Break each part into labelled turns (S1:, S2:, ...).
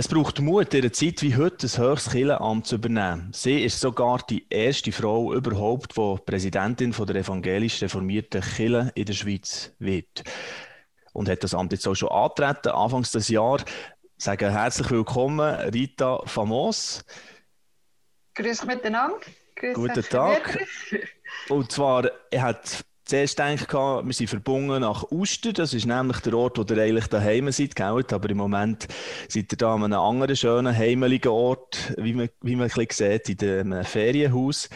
S1: Es braucht Mut, in einer Zeit wie heute ein höchstes Kirchenamt zu übernehmen. Sie ist sogar die erste Frau überhaupt, die Präsidentin der evangelisch reformierten Kirche in der Schweiz wird. Und hat das Amt jetzt auch schon antreten, anfangs des Jahres. Sagen herzlich willkommen, Rita Famos.
S2: Grüß miteinander.
S1: Grüß Guten Tag. Und zwar, er hat zuerst gedacht, wir sind verbunden nach Uster. Das ist nämlich der Ort, wo ihr eigentlich daheim seid, gell? aber im Moment seid ihr da an einem anderen schönen, heimeligen Ort, wie man, wie man ein bisschen sieht, in einem Ferienhaus.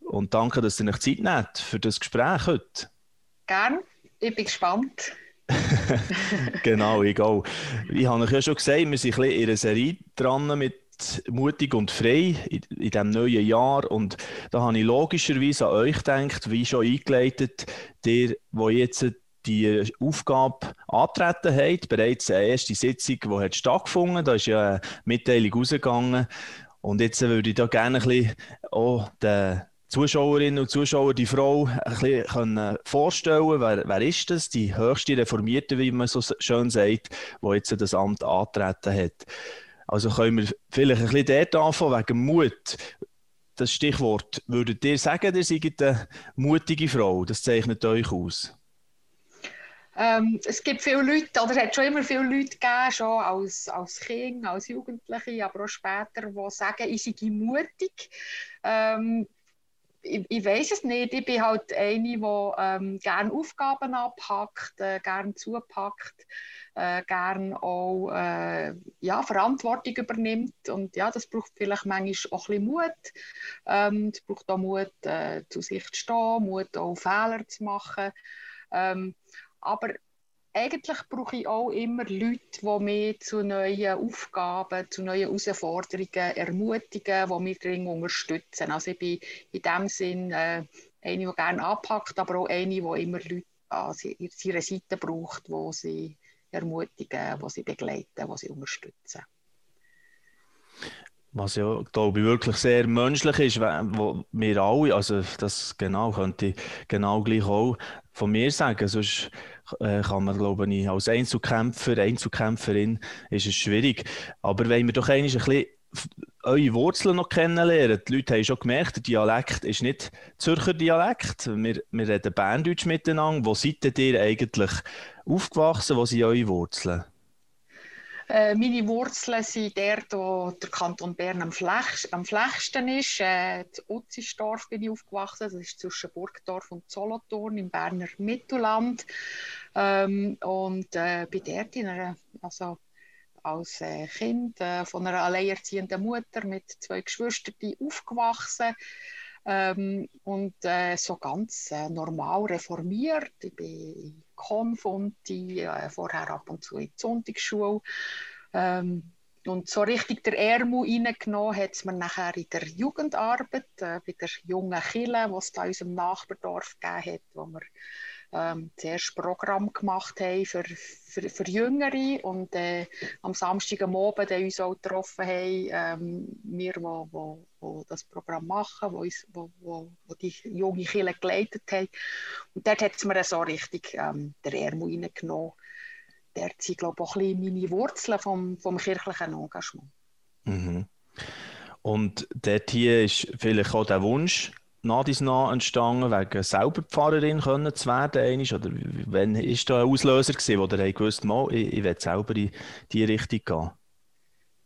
S1: Und danke, dass ihr euch Zeit nehmt für das Gespräch heute.
S2: Gern, ich bin gespannt.
S1: genau, ich auch. Ich habe euch ja schon gesagt, wir sind ein bisschen in einer Serie dran mit mutig und frei in, in diesem neuen Jahr. Und da habe ich logischerweise an euch gedacht, wie schon eingeleitet, der, wo jetzt die Aufgabe antreten hat, bereits eine erste Sitzung, die hat stattgefunden, da ist ja eine Mitteilung rausgegangen. Und jetzt würde ich da gerne ein bisschen auch den Zuschauerinnen und Zuschauer die Frau ein bisschen vorstellen wer, wer ist das? Die höchste Reformierte, wie man so schön sagt, die jetzt das Amt antreten hat. Also können wir vielleicht ein bisschen dort anfangen, wegen Mut. Das Stichwort, würdet ihr sagen, ihr seid eine mutige Frau? Das zeichnet euch aus.
S2: Ähm, es gibt viele Leute, oder es hat schon immer viele Leute gegeben, schon als, als Kind, als Jugendliche, aber auch später, die sagen, ich sei mutig. Ähm, ich, ich weiß es nicht. Ich bin halt eine, die ähm, gerne Aufgaben abpackt, äh, gerne zupackt äh, gern auch äh, ja, Verantwortung übernimmt. Und ja, das braucht vielleicht manchmal auch ein bisschen Mut. Ähm, es braucht auch Mut, äh, zu sich zu stehen, Mut, auch Fehler zu machen. Ähm, aber eigentlich brauche ich auch immer Leute, die mich zu neuen Aufgaben, zu neuen Herausforderungen ermutigen, die mich dringend unterstützen. Also ich bin in dem Sinn äh, eine, die gerne anpackt, aber auch eine, die immer Leute an ihrer Seite braucht, wo sie ermutigen, die sie begleiten, die sie unterstützen.
S1: Was ja, glaube ich, wirklich sehr menschlich ist, wo wir alle, also das genau könnte ich genau gleich auch von mir sagen, sonst äh, kann man, glaube ich, als Einzelkämpfer, Einzelkämpferin ist es schwierig. Aber wenn wir doch eigentlich ein bisschen eure Wurzeln noch kennenlernen. Die Leute haben schon gemerkt, der Dialekt ist nicht Zürcher Dialekt. Wir, wir reden Berndeutsch miteinander. Wo seid ihr eigentlich aufgewachsen? Wo sind eure Wurzeln?
S2: Äh, meine Wurzeln sind dort, wo der Kanton Bern am, flach, am flächsten ist. Äh, in Utzisdorf bin ich aufgewachsen. Das ist zwischen Burgdorf und Solothurn im Berner Mittelland. Ähm, und äh, bin dort in einer, also als äh, Kind äh, von einer alleinerziehenden Mutter mit zwei Geschwistern aufgewachsen ähm, und äh, so ganz äh, normal reformiert. Ich bin Konfunti, äh, vorher ab und zu in die Sonntagsschule. Ähm, und so richtig der Ärmel reingenommen hat es mir nachher in der Jugendarbeit, äh, bei der jungen Kille, die es da in unserem Nachbardorf gegeben hat, wo wir ähm, zuerst Programm gemacht haben für, für, für Jüngere und äh, am Samstag am uns auch getroffen haben, ähm, wir, die wo, wo, wo das Programm machen, wo, uns, wo, wo, wo die junge Kinder geleitet haben. Und dort hat es mir so richtig ähm, der Ärmel reingenommen. Dort sind, glaube ich, auch ein bisschen meine Wurzeln vom, vom kirchlichen Engagement.
S1: Mhm. Und dort hier ist vielleicht auch der Wunsch, nach dies nach entstanden, wegen selber Pfarrerin können zu werden? Oder wann war da ein Auslöser, gewesen, wo ihr gewusst habt, ich, ich will selber in diese Richtung gehen?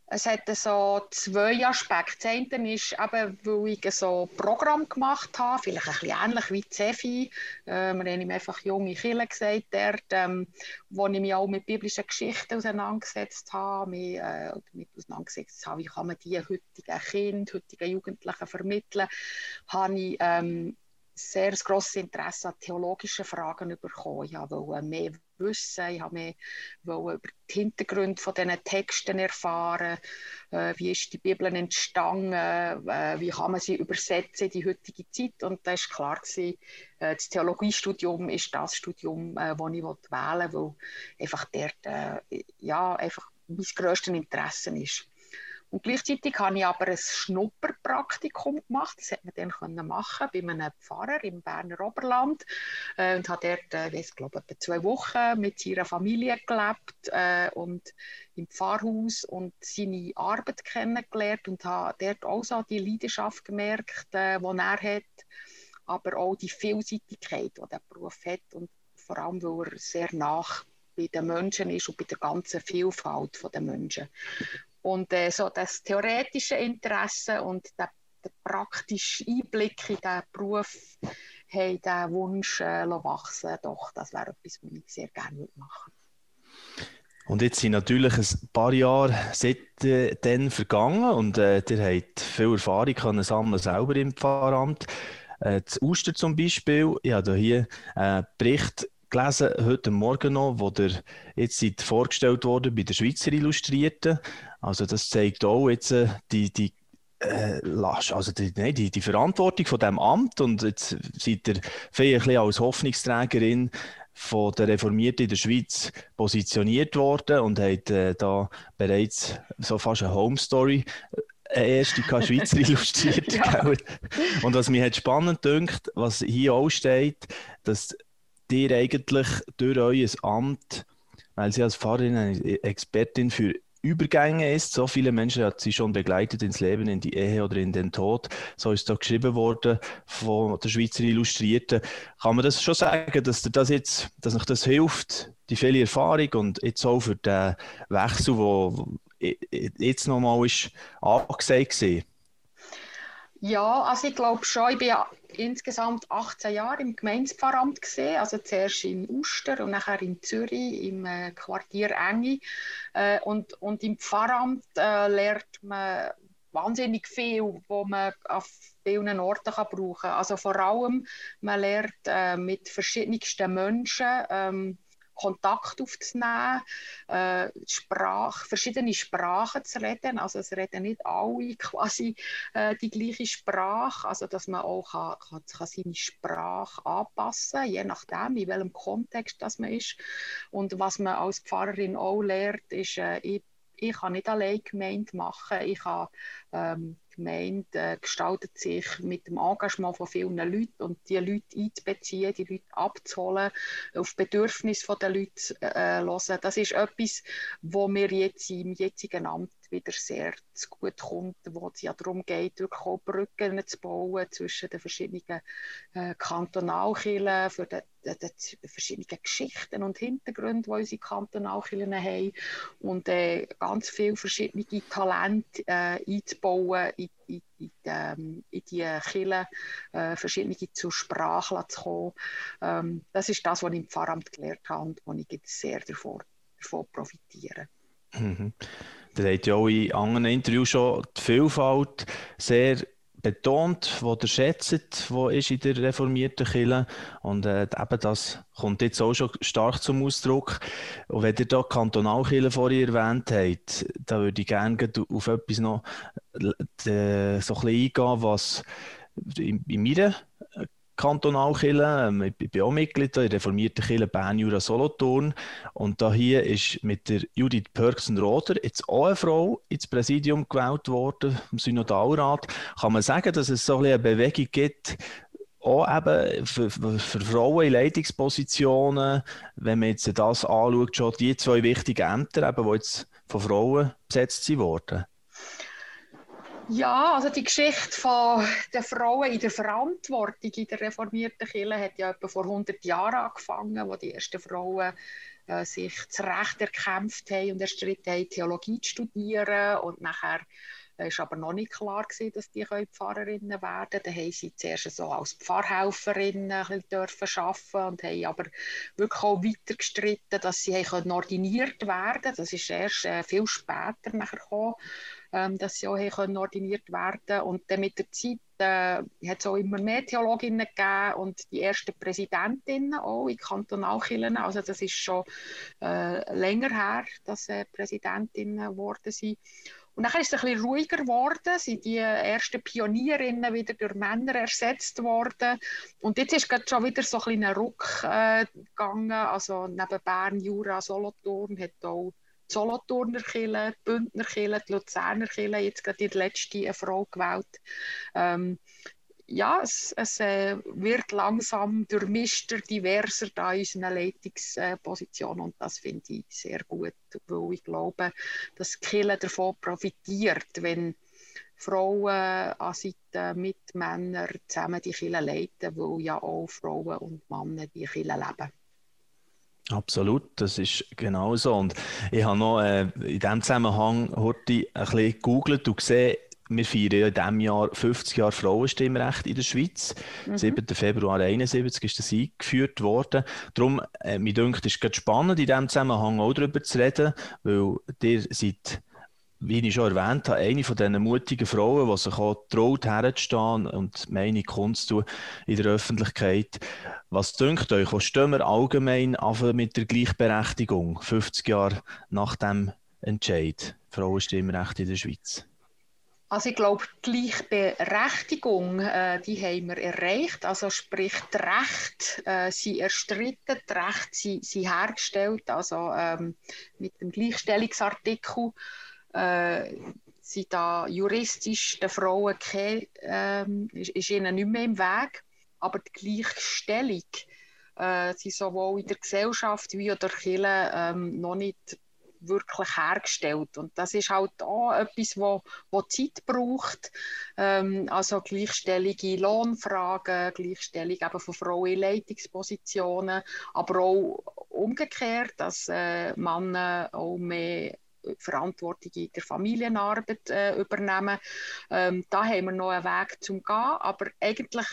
S2: Es hat so zwei Aspekte. Das ist eben, weil ich so ein Programm gemacht habe, vielleicht ein bisschen ähnlich wie Cefi. Äh, wir haben ihm einfach junge Kinder gesagt, dort, ähm, wo ich mich auch mit biblischen Geschichten auseinandergesetzt habe, mich, äh, damit auseinandergesetzt habe, wie kann man die heutigen Kinder, heutigen Jugendlichen vermitteln, habe ich ähm, sehr grosses Interesse an theologischen Fragen bekommen. Ich wollte mehr wissen, ich wollte über die Hintergründe von diesen Texten erfahren, äh, wie ist die Bibel entstanden, äh, wie kann man sie übersetzen in die heutige Zeit. Und da war klar, gewesen, äh, das Theologiestudium ist das Studium, äh, das ich wählen will, weil einfach dort äh, ja, einfach mein grösstes Interesse ist. Und gleichzeitig habe ich aber ein Schnupperpraktikum gemacht. Das hätte man dann machen bei einem Pfarrer im Berner Oberland. Äh, und habe dort, äh, ich glaube, etwa zwei Wochen mit seiner Familie gelebt äh, und im Pfarrhaus und seine Arbeit kennengelernt und habe dort auch so die Leidenschaft gemerkt, äh, die er hat, aber auch die Vielseitigkeit, die der Beruf hat und vor allem, weil er sehr nach bei den Menschen ist und bei der ganzen Vielfalt der Menschen. Und äh, so das theoretische Interesse und der, der praktische Einblick in diesen Beruf haben diesen Wunsch äh, wachsen Doch, das wäre etwas, was ich sehr gerne machen würde.
S1: Und jetzt sind natürlich ein paar Jahre seitdem vergangen und äh, ihr habt viel Erfahrung können sammeln selber im Pfarramt. Äh, das Uster zum Beispiel, ich habe hier einen Bericht gelesen, heute Morgen noch, wo der jetzt seid vorgestellt wurde bei der Schweizer Illustrierten. Also das zeigt auch jetzt äh, die, die äh, also die, nein, die, die Verantwortung von diesem Amt und jetzt seid ihr vielleicht als Hoffnungsträgerin von der Reformierten in der Schweiz positioniert worden und hat äh, da bereits so fast eine Home Story äh, eine erste Schweizer illustriert. ja. Und was mir hat spannend dünkt, was hier auch steht, dass ihr eigentlich durch euer Amt, weil sie als Pfarrerin eine Expertin für Übergänge ist. So viele Menschen hat sie schon begleitet ins Leben, in die Ehe oder in den Tod. So ist da geschrieben worden von der Schweizer Illustrierten. Kann man das schon sagen, dass das jetzt, dass euch das hilft, die viele Erfahrung und jetzt auch für den Wechsel, der jetzt nochmal ist angesagt war?
S2: Ja, also ich glaube schon, ich bin ja insgesamt 18 Jahre im Gemeindepfarramt gesehen, also zuerst in Uster und nachher in Zürich im äh, Quartier Engi äh, und, und im Pfarramt äh, lernt man wahnsinnig viel, wo man auf vielen Orten kann brauchen kann. Also vor allem, man lernt äh, mit verschiedensten Menschen ähm, Kontakt aufzunehmen, äh, Sprache, verschiedene Sprachen zu reden. Also es reden nicht alle quasi äh, die gleiche Sprache, also dass man auch kann, kann, kann seine Sprache anpassen, je nachdem, in welchem Kontext das man ist. Und was man als Pfarrerin auch lernt, ist, äh, ich, ich kann nicht allein Gemeinde machen, ich kann ähm, Gemeinde äh, gestaltet sich mit dem Engagement von vielen Leuten und die Leute einzubeziehen, die Leute abzuholen, auf Bedürfnisse der Leute äh, hören. Das ist etwas, wo mir jetzt im jetzigen Amt wieder sehr zu gut kommt, wo es ja darum geht, wirklich auch Brücken zu bauen zwischen den verschiedenen äh, Kantonalkirchen, für die, die, die, verschiedenen Geschichten und Hintergründe, die unsere Kantonalkirchen haben und äh, ganz viele verschiedene Talente äh, einzubauen in, in, in, ähm, in die Kirchen, äh, verschiedene zur Sprache zu kommen. Ähm, das ist das, was ich im Pfarramt gelernt habe und wo ich jetzt sehr davon, davon profitiere.
S1: Mhm. Ihr habt ja auch in anderen Interviews schon die Vielfalt sehr betont, die ihr schätzt, die ist in der reformierten Kirche. Und äh, eben das kommt jetzt auch schon stark zum Ausdruck. Und wenn ihr da Kantonalkirche vorhin erwähnt habt, da würde ich gerne auf etwas noch äh, so ein bisschen eingehen, was in, in meiner Kantonalkirche. Ähm, ich bin auch Mitglied in der reformierten Kirche Bern Jura Solothurn. Und da hier ist mit der Judith Pörksen-Roder jetzt auch eine Frau ins Präsidium gewählt worden, im Synodalrat. Kann man sagen, dass es so ein eine Bewegung gibt, auch eben für, für, Frauen in Leitungspositionen, wenn man jetzt das anschaut, schon die zwei wichtigen Ämter, eben, die jetzt von Frauen besetzt wurden?
S2: Ja, also die Geschichte von der Frauen in der Verantwortung in der reformierten Kirche hat ja etwa vor 100 Jahren angefangen, wo die ersten Frauen äh, sich zu Recht erkämpft haben und erstritten haben, Theologie zu studieren und nachher es äh, war aber noch nicht klar, gewesen, dass die Pfarrerinnen werden können. Dann haben sie zuerst so als Pfarrhelferinnen arbeiten dürfen und haben aber wirklich auch weiter gestritten, dass sie ordiniert werden können. Das ist erst äh, viel später nachher gekommen ähm, dass sie auch können ordiniert werden Und dann mit der Zeit äh, hat es auch immer mehr Theologinnen gegeben und die ersten Präsidentinnen auch in Kantonalkirchen. Also das ist schon äh, länger her, dass sie äh, Präsidentinnen geworden sind. Und dann ist es ein bisschen ruhiger geworden, sind die ersten Pionierinnen wieder durch Männer ersetzt worden. Und jetzt ist gerade schon wieder so ein ein Ruck äh, gegangen. Also neben Bern, Jura, Solothurn hat auch Solothurner Kirche, die Bündner Kirche, die Luzerner Kirche, jetzt gerade die letzte eine Frau gewählt. Ähm, ja, es, es äh, wird langsam durchmischter, diverser da in unseren Leitungspositionen und das finde ich sehr gut, weil ich glaube, dass die Kirche davon profitiert, wenn Frauen an Seite mit Männern zusammen die Kirche leiten, weil ja auch Frauen und Männer die Kirche leben.
S1: Absolut, das ist genau so. Und ich habe noch äh, in diesem Zusammenhang heute ein bisschen gegoogelt und gesehen, wir feiern ja in diesem Jahr 50 Jahre Frauenstimmrecht in der Schweiz. Mhm. 7. Februar 1971 ist das eingeführt worden. Darum, äh, mir denkt, es ist spannend, in diesem Zusammenhang auch darüber zu reden, weil ihr seid wie ich schon erwähnt habe, eine von diesen mutigen Frauen, die sich auch traut, herzustehen und meine Kunst tun in der Öffentlichkeit. Was denkt euch, wo stehen wir allgemein mit der Gleichberechtigung, 50 Jahre nach dem Entscheid, Frauenstimmrecht in der Schweiz?
S2: Also ich glaube, die Gleichberechtigung, äh, die haben wir erreicht. Also sprich, die Rechte äh, sind erstritten, die Rechte sind, sind hergestellt. Also ähm, mit dem Gleichstellungsartikel äh, sind da juristisch den Frauen keine, ähm, ist, ist, ihnen nicht mehr im Weg. Aber die Gleichstellung äh, sind sowohl in der Gesellschaft wie auch der Kirche ähm, noch nicht wirklich hergestellt. Und das ist halt auch etwas, wo, wo Zeit braucht. Ähm, also gleichstellige Lohnfragen, Gleichstellung eben von Frauen in Leitungspositionen, aber auch umgekehrt, dass äh, Männer auch mehr Verantwortung in der Familienarbeit äh, übernehmen. Ähm, da haben wir noch einen Weg zum gehen, aber eigentlich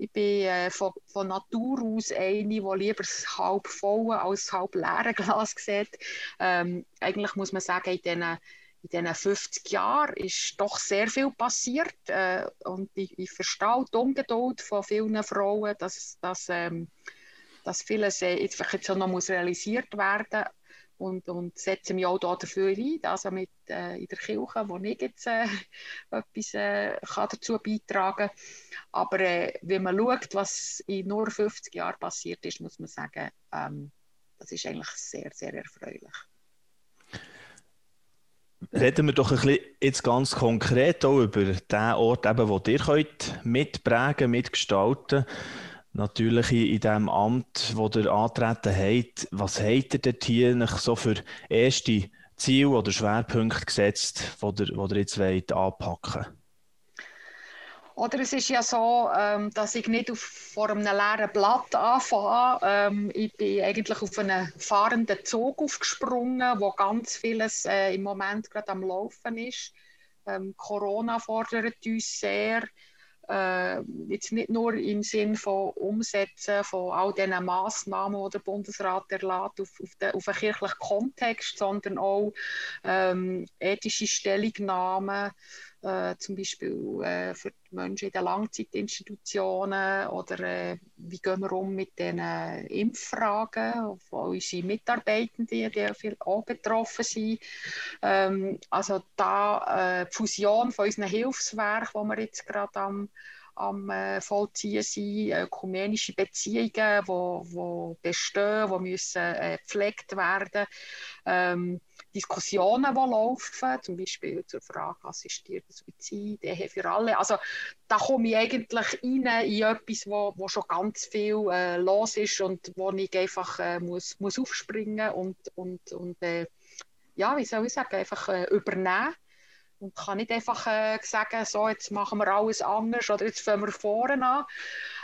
S2: ich bin äh, von, von, Natur aus eine, die lieber das halb voll als halb leere Glas sieht. Ähm, eigentlich muss man sagen, in diesen, in diesen 50 Jahren ist doch sehr viel passiert. Äh, und ich, ich verstehe die Ungeduld von vielen Frauen, dass, dass, ähm, dass vieles äh, jetzt, jetzt noch realisiert werden muss und, und setze mich auch dafür ein, also mit, äh, in der Kirche, wo ich jetzt äh, etwas äh, kann dazu beitragen kann. Aber äh, wenn man schaut, was in nur 50 Jahren passiert ist, muss man sagen, ähm, das ist eigentlich sehr, sehr erfreulich.
S1: Reden wir doch ein bisschen jetzt ganz konkret auch über den Ort, eben, wo ihr könnt mitprägen, mitgestalten könnt natürlich in, dem Amt, wo ihr antreten habt, was habt ihr dort hier so für erste Ziele oder Schwerpunkte gesetzt, die ihr, ihr jetzt wollt anpacken
S2: oder es ist ja so, ähm, dass ich nicht auf, vor einem leeren Blatt anfange. Ähm, ich bin eigentlich auf einen fahrenden Zug aufgesprungen, wo ganz vieles äh, im Moment gerade am Laufen ist. Ähm, Corona fordert uns sehr äh, jetzt nicht nur im Sinn von Umsetzen von all diesen Massnahmen, die der Bundesrat erlaubt auf, auf, auf einen kirchlichen Kontext, sondern auch ähm, ethische Stellungnahmen, äh, zum Beispiel äh, für die Menschen in den Langzeitinstitutionen oder äh, wie gehen wir um mit den äh, Impffragen, wo unsere Mitarbeitenden die viel auch betroffen sind. Ähm, also da äh, die Fusion von unseren Hilfswerken, die wir jetzt gerade am am äh, vollziehen sind, ökumenische Beziehungen, die wo, wo bestehen, die müssen äh, gepflegt werden. Ähm, Diskussionen, die laufen, zum Beispiel zur Frage assistierter Suizid, Ehe für alle. Also da komme ich eigentlich rein in etwas, wo, wo schon ganz viel äh, los ist und wo ich einfach äh, muss, muss aufspringen und, und, und äh, ja, wie soll ich sagen, einfach äh, übernehmen und kann nicht einfach äh, sagen, so, jetzt machen wir alles anders oder jetzt fangen wir vorne an.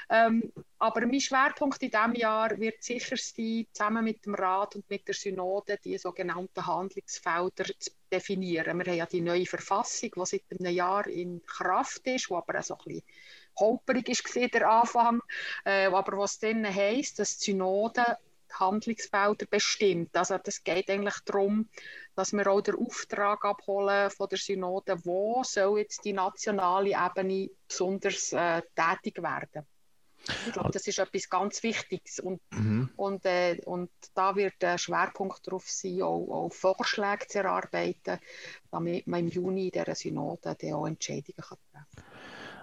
S2: Ähm, aber mein Schwerpunkt in diesem Jahr wird sicher sein, zusammen mit dem Rat und mit der Synode die sogenannten Handlungsfelder zu definieren. Wir haben ja die neue Verfassung, die seit einem Jahr in Kraft ist, die aber auch so ein bisschen holperig ist der Anfang, äh, aber was dann heisst, dass die Synode Handlungsfelder bestimmt. Also das geht eigentlich darum, dass wir auch den Auftrag abholen von der Synode, wo soll jetzt die nationale Ebene besonders äh, tätig werden. Ich glaube, das ist etwas ganz Wichtiges. Und, mhm. und, äh, und da wird der Schwerpunkt darauf sein, auch, auch, Vorschläge zu erarbeiten, damit man im Juni in dieser Synode dann auch Entscheidungen kann treffen kann.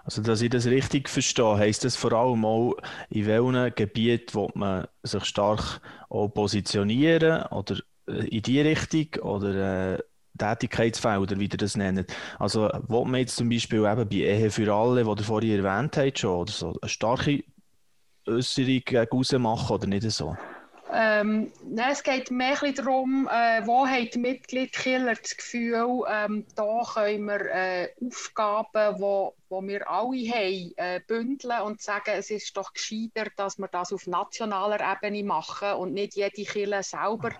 S1: Also, dass ich das richtig verstehe, heisst das vor allem auch, in welchen Gebieten man sich stark auch positionieren oder äh, in die Richtung oder äh, Tätigkeitsfelder, wie ihr das nennt. Also, wo man jetzt zum Beispiel eben bei Ehe für alle, die ihr vorhin erwähnt habt, schon, oder so eine starke Äußerung gegen machen oder nicht so?
S2: Ähm, nein, es geht mehr darum, äh, wo haben die Mitgliedskiller das Gefühl, ähm, da können wir äh, Aufgaben, die wo, wo wir alle haben, äh, bündeln und sagen, es ist doch gescheiter, dass wir das auf nationaler Ebene machen und nicht jede Kille selber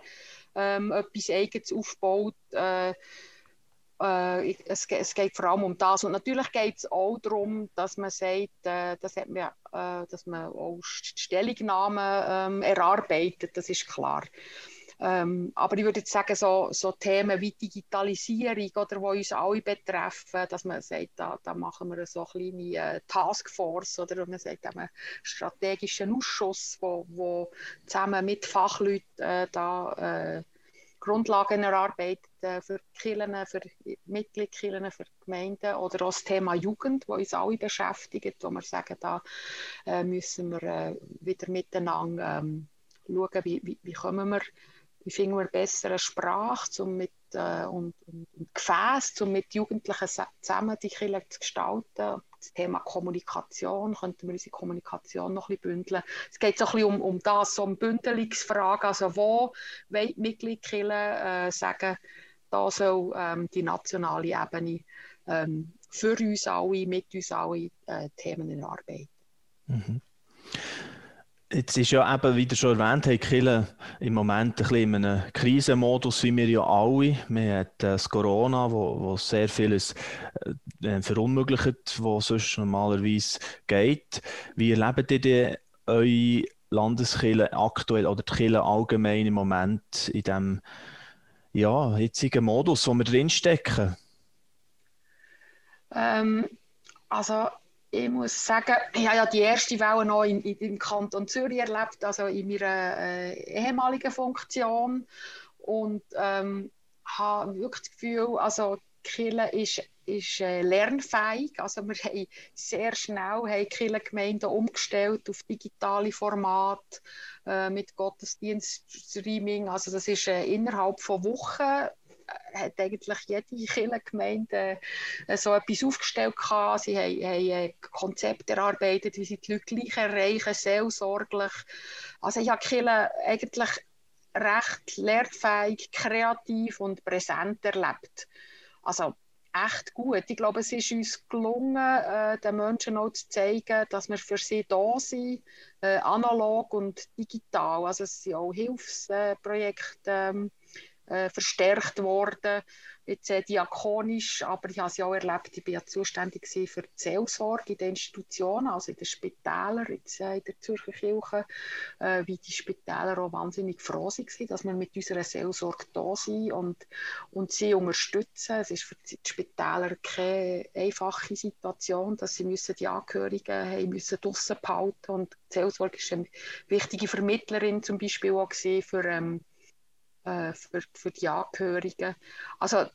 S2: ähm, etwas Eigenes aufbaut. Äh, äh, es, es, geht vor allem um das. Und natürlich geht es auch darum, dass man sagt, äh, das hat man, äh, dass man auch Stellungnahmen ähm, erarbeitet, das ist klar. Ähm, aber ich würde jetzt sagen, so, so Themen wie Digitalisierung oder wo uns alle betreffen, dass man sagt, da, da machen wir so eine kleine äh, Taskforce oder man sagt einen strategischen Ausschuss, wo, wo zusammen mit Fachleuten äh, da äh, Grundlagen erarbeitet äh, für Kirchen, für Mitgliedskirchen, für Gemeinden oder auch das Thema Jugend, das uns alle beschäftigt, wo wir sagen, da äh, müssen wir äh, wieder miteinander ähm, schauen, wie, wie, wie kommen wir wie finden wir bessere Sprache um mit, äh, und, und, und Gefäß, um mit Jugendlichen zusammen die Kirche zu gestalten. Das Thema Kommunikation, könnten wir unsere Kommunikation noch ein bisschen bündeln. Es geht so ein bisschen um, um das, so um Bündelungsfragen, also wo wollen die Mitgliedskirche äh, sagen, da soll ähm, die nationale Ebene ähm, für uns alle, mit uns alle äh, Themen erarbeiten. Mhm.
S1: Jetzt ist ja eben, wie ihr schon erwähnt habt, Kille im Moment ein bisschen in einem Krisenmodus, wie wir ja alle. Wir haben das Corona, wo, wo sehr vieles äh, verunmöglicht, was sonst normalerweise geht. Wie erlebt ihr denn eure Landeskirche aktuell oder die Kirche allgemein im Moment in diesem ja, jetzigen Modus, wo wir drinstecken?
S2: Ähm, also ich muss sagen, ich habe ja die erste Welle noch in, in, im Kanton Zürich erlebt, also in meiner äh, ehemaligen Funktion. Und ähm, habe wirklich das Gefühl, also Kirche ist, ist äh, lernfähig. Also wir haben sehr schnell haben Kirchengemeinden umgestellt auf digitale Formate äh, mit Gottesdienststreaming. Also das ist äh, innerhalb von Wochen hat eigentlich jede Kirchengemeinde äh, so etwas aufgestellt gehabt. Sie haben, haben ein Konzept erarbeitet, wie sie die Leute gleich erreichen, seelsorglich. Also ich habe Kirche eigentlich recht lehrfähig, kreativ und präsent erlebt. Also echt gut. Ich glaube, es ist uns gelungen, äh, den Menschen auch zu zeigen, dass wir für sie da sind, äh, analog und digital. Also es sind auch Hilfsprojekte ähm, äh, verstärkt worden, jetzt äh, diakonisch, aber ich habe es ja auch erlebt, ich war ja zuständig für die Seelsorge in den Institutionen, also in den Spitälern, jetzt, äh, in der Zürcher Kirche, äh, wie die Spitäler auch wahnsinnig froh waren, dass wir mit unserer Seelsorge da sind und, und sie unterstützen. Es ist für die Spitäler keine einfache Situation, dass sie müssen die Angehörigen haben müssen draussen behalten. Und die Seelsorge ist eine wichtige Vermittlerin zum Beispiel auch für ähm, äh, für, für die Angehörigen. Also äh,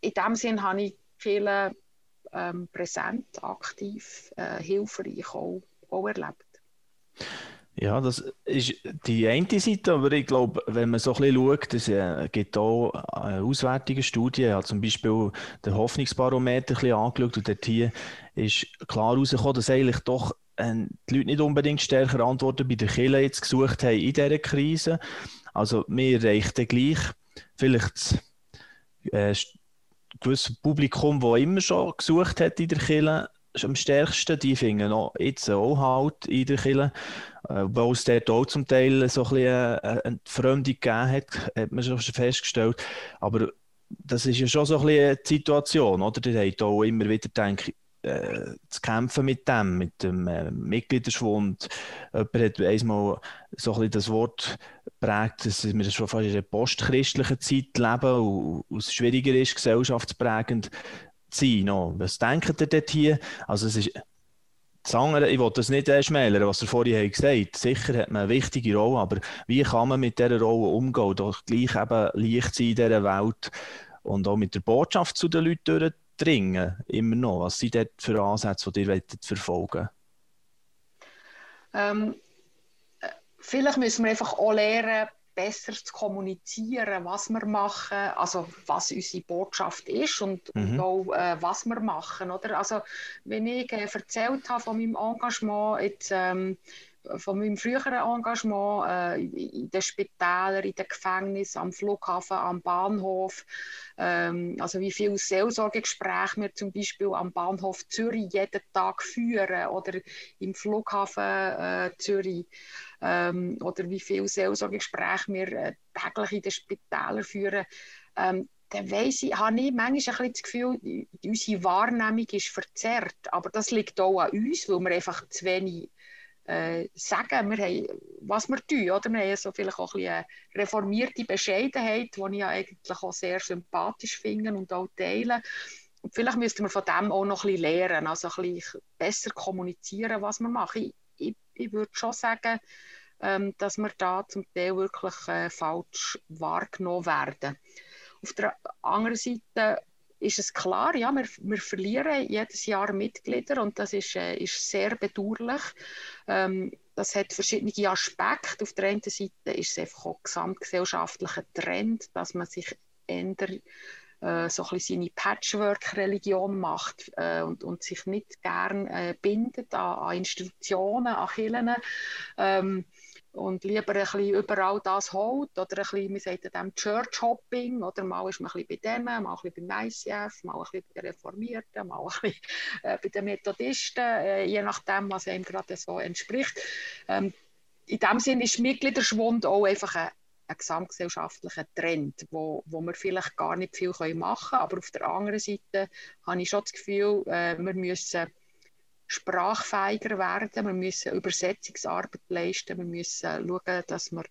S2: in dem Sinn habe ich viele ähm, präsent, aktiv, äh, hilfreich auch, auch erlebt.
S1: Ja, das ist die eine Seite, aber ich glaube, wenn man so ein bisschen schaut, es äh, gibt auch eine auswärtige Studie, ich habe zum Beispiel den Hoffnungsbarometer ein bisschen angeschaut und dort hier ist klar herausgekommen, dass eigentlich doch äh, die Leute nicht unbedingt stärker Antworten bei der Kirche jetzt gesucht haben in dieser Krise. Also mir reicht gleich vielleicht äh, das äh, gewisse Publikum, das immer schon gesucht hat in der Kirche, am stärksten, die finden auch jetzt auch halt in der Kirche, äh, weil es dort auch zum Teil so ein bisschen äh, eine Fremde gegeben hat, hat man schon festgestellt. Aber das ist ja schon so ein bisschen die Situation, oder? Die haben auch immer wieder gedacht, äh, zu kämpfen mit dem, mit dem äh, Mitgliederschwund. Jemand hat einmal so ein bisschen das Wort prägt, dass wir schon fast in einer postchristlichen Zeit leben und, es schwieriger ist, gesellschaftsprägend zu sein. No. Was denkt ihr dort hier? Also es ist das andere, ich will das nicht schmälern, was ihr vorhin gesagt habt. Sicher hat man eine wichtige Rolle, aber wie kann man mit dieser Rolle umgehen? Doch gleich eben leicht sein in dieser Welt und auch mit der Botschaft zu den Leuten dringen, immer noch? Was sind dort für Ansätze, die ihr verfolgen
S2: ähm, Vielleicht müssen wir einfach auch lernen, besser zu kommunizieren, was wir machen, also was unsere Botschaft ist und, mhm. und auch äh, was wir machen. Oder? Also, wenn ich äh, erzählt habe von meinem Engagement jetzt, ähm, von meinem früheren Engagement äh, in den Spitälern, in den Gefängnissen, am Flughafen, am Bahnhof, ähm, also wie viele Seelsorgegespräche wir zum Beispiel am Bahnhof Zürich jeden Tag führen oder im Flughafen äh, Zürich ähm, oder wie viele Seelsorgegespräche wir äh, täglich in den Spitälern führen. Ähm, dann weiss ich, habe ich manchmal ein das Gefühl, unsere Wahrnehmung ist verzerrt. Aber das liegt auch an uns, weil wir einfach zu wenig äh, sagen, wir haben, was wir tun. Oder? Wir haben so vielleicht auch ein eine reformierte Bescheidenheit, die ich ja eigentlich auch sehr sympathisch finde und auch teile. Und vielleicht müssten wir von dem auch noch ein bisschen lernen, also ein bisschen besser kommunizieren, was wir machen. Ich, ich, ich würde schon sagen, ähm, dass wir da zum Teil wirklich äh, falsch wahrgenommen werden. Auf der anderen Seite ist es klar, ja, wir, wir verlieren jedes Jahr Mitglieder und das ist, äh, ist sehr bedauerlich. Ähm, das hat verschiedene Aspekte. Auf der einen Seite ist es einfach auch ein gesamtgesellschaftlicher Trend, dass man sich ändert äh, so ein bisschen seine Patchwork-Religion macht äh, und, und sich nicht gern äh, bindet an, an Institutionen, an Kirchen. Ähm, und lieber ein bisschen überall das holt oder ein bisschen, wir sagen dem Church Hopping oder mal ist man ein bisschen bei denen, mal ein bisschen beim ICF, mal ein bisschen bei den Reformierten, mal ein bisschen äh, bei den Methodisten, äh, je nachdem, was einem gerade so entspricht. Ähm, in dem Sinne ist Mitgliederschwund auch einfach ein, ein gesamtgesellschaftlicher Trend, wo, wo wir vielleicht gar nicht viel machen können, aber auf der anderen Seite habe ich schon das Gefühl, äh, wir müssen sprachfähiger werden, wir müssen Übersetzungsarbeit leisten, wir müssen schauen, dass wir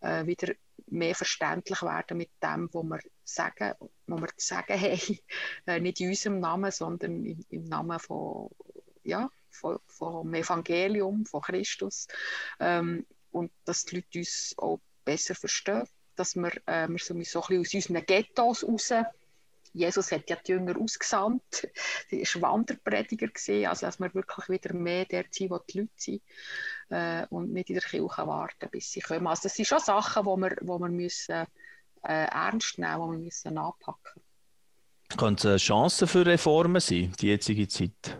S2: äh, wieder mehr verständlich werden mit dem, was wir sagen, was wir zu sagen haben. Äh, nicht in unserem Namen, sondern im, im Namen von, ja, von, vom Evangelium, von Christus. Ähm, und dass die Leute uns auch besser verstehen, dass wir, äh, so ein bisschen aus unseren Ghettos raus Jesus hat ja die Jünger ausgesandt, sie war Wanderprediger, gewesen, also dass wir wirklich wieder mehr der sind, wo die Leute sind äh, und nicht in der Kirche warten, bis sie kommen. Also das sind schon Sachen, die wir, wo wir äh, ernst nehmen müssen, die wir müssen anpacken
S1: müssen. Könnte es eine Chance für Reformen sein, die jetzige Zeit?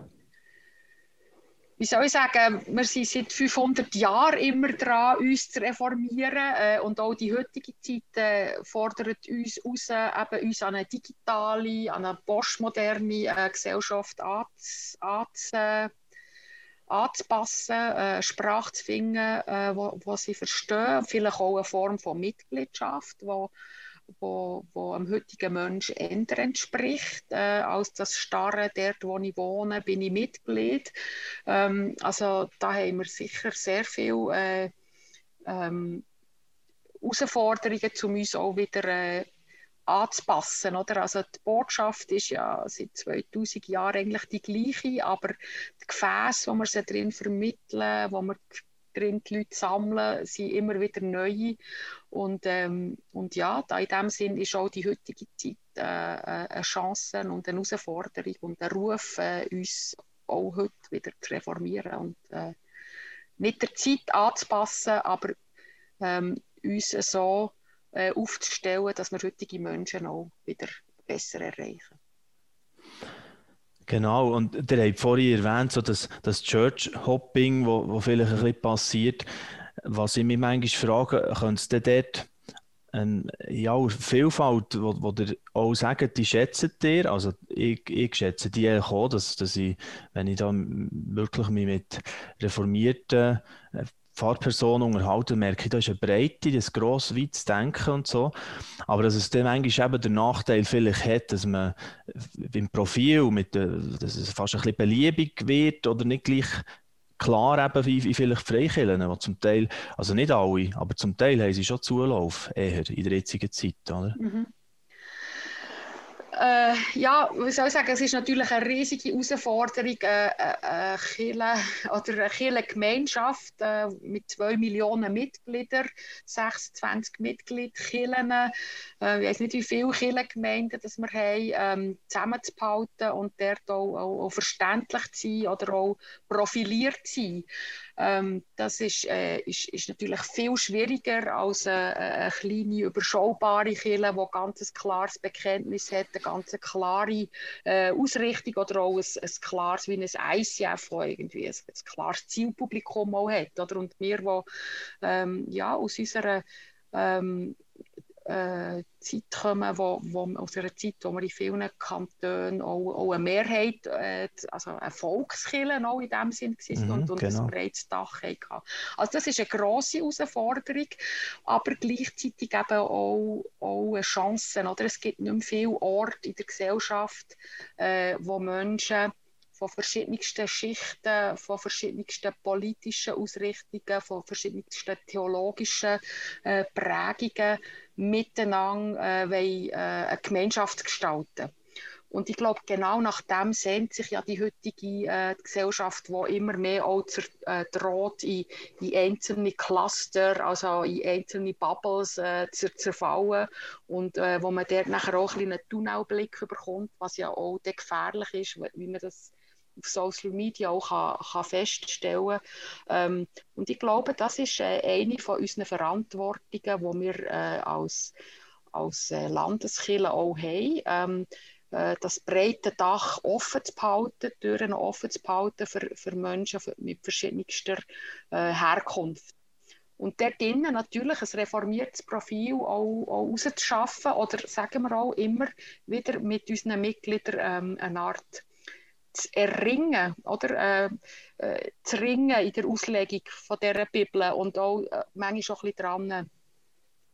S2: Wie soll ich sagen, wir sind seit 500 Jahren immer dran, uns zu reformieren äh, und auch die heutige Zeit äh, fordert uns raus, eben uns an eine digitale, an eine postmoderne äh, Gesellschaft anz, anzupassen, äh, Sprache zu finden, äh, wo, wo sie verstehen, vielleicht auch eine Form von Mitgliedschaft, wo wo, wo am heutigen Menschen eher entspricht, äh, als das Starre, dort wo ich wohne, bin ich Mitglied. Ähm, also da haben wir sicher sehr viel äh, ähm, Herausforderungen, um uns auch wieder äh, anzupassen. Oder? Also die Botschaft ist ja seit 2000 Jahren eigentlich die gleiche, aber die Gefäße, wo wir sie drin vermitteln, wo wir drin die Leute sammeln, sind immer wieder neue. Und, ähm, und ja, da in dem Sinn ist auch die heutige Zeit äh, äh, eine Chance und eine Herausforderung und ein Ruf, äh, uns auch heute wieder zu reformieren und äh, nicht der Zeit anzupassen, aber ähm, uns so äh, aufzustellen, dass wir heutige Menschen auch wieder besser erreichen.
S1: Genau, und ihr habt vorhin erwähnt, so das, das Church-Hopping, wo, wo vielleicht ein bisschen passiert. Was ich mich manchmal frage, könnte es dort eine ja, Vielfalt, wo, wo ihr auch sagt, die schätzen dir, also ich, ich schätze die auch, dass, dass ich, wenn ich da wirklich mich mit reformierten Fahrpersonen unterhalten, merke ich, da ist eine Breite, das gross, weites Denken und so. Aber dass es dann eigentlich eben der Nachteil vielleicht hat, dass man im Profil, mit dass es fast ein bisschen beliebig wird oder nicht gleich klar eben wie, wie vielleicht Freikirchen, die zum Teil, also nicht alle, aber zum Teil haben sie schon Zulauf eher in der jetzigen Zeit, oder? Mhm.
S2: Äh, ja, wie soll ich sagen, es ist natürlich eine riesige Herausforderung, äh, äh, eine Kirche eine Gemeinschaft äh, mit zwei Millionen Mitgliedern, 26 Mitglieder, Kirchen, äh, ich weiß nicht, wie viele Kirchengemeinden wir haben, ähm, zusammenzuhalten und dort auch, auch, auch verständlich zu sein oder auch profiliert zu sein. Ähm, das ist, äh, ist, ist, natürlich viel schwieriger als eine, eine kleine, überschaubare Kirche, die ganz ein klares Bekenntnis hat, eine ganz klare äh, Ausrichtung oder auch ein, ein klares wie ein ICF, das irgendwie ein, ein klares Zielpublikum auch hat. Oder? Und wir, die ähm, ja, aus unserer ähm, äh, Zeit kommen, wo, wo, aus einer Zeit, wo wir in vielen Kantonen auch, auch eine Mehrheit, äh, also eine Volkskirche auch in dem Sinn war mhm, und, und genau. ein breites Dach hatten. Also das ist eine grosse Herausforderung, aber gleichzeitig eben auch, auch eine Chance. Oder? Es gibt nicht mehr viele Orte in der Gesellschaft, äh, wo Menschen von verschiedensten Schichten, von verschiedensten politischen Ausrichtungen, von verschiedensten theologischen äh, Prägungen miteinander äh, wollen, äh, eine Gemeinschaft gestalten. Und ich glaube, genau nach dem sehnt sich ja die heutige äh, Gesellschaft, die immer mehr auch äh, droht, in, in, einzelne Cluster, also in einzelne Bubbles äh, zu zerfallen und äh, wo man dort nachher auch ein einen Tunnelblick bekommt, was ja auch gefährlich ist, wie man das auf Social Media auch kann, kann feststellen ähm, Und ich glaube, das ist äh, eine von unseren Verantwortungen, die wir äh, als, als äh, Landeskirche auch haben. Ähm, äh, das breite Dach offen zu behalten, Türen offen zu behalten für, für Menschen mit verschiedenster äh, Herkunft. Und dort drinnen natürlich ein reformiertes Profil auch, auch rauszuschaffen oder sagen wir auch immer wieder mit unseren Mitgliedern ähm, eine Art zu erringen, oder? Äh, äh, zu ringen in der Auslegung von dieser Bibel und auch äh, manchmal auch ein bisschen daran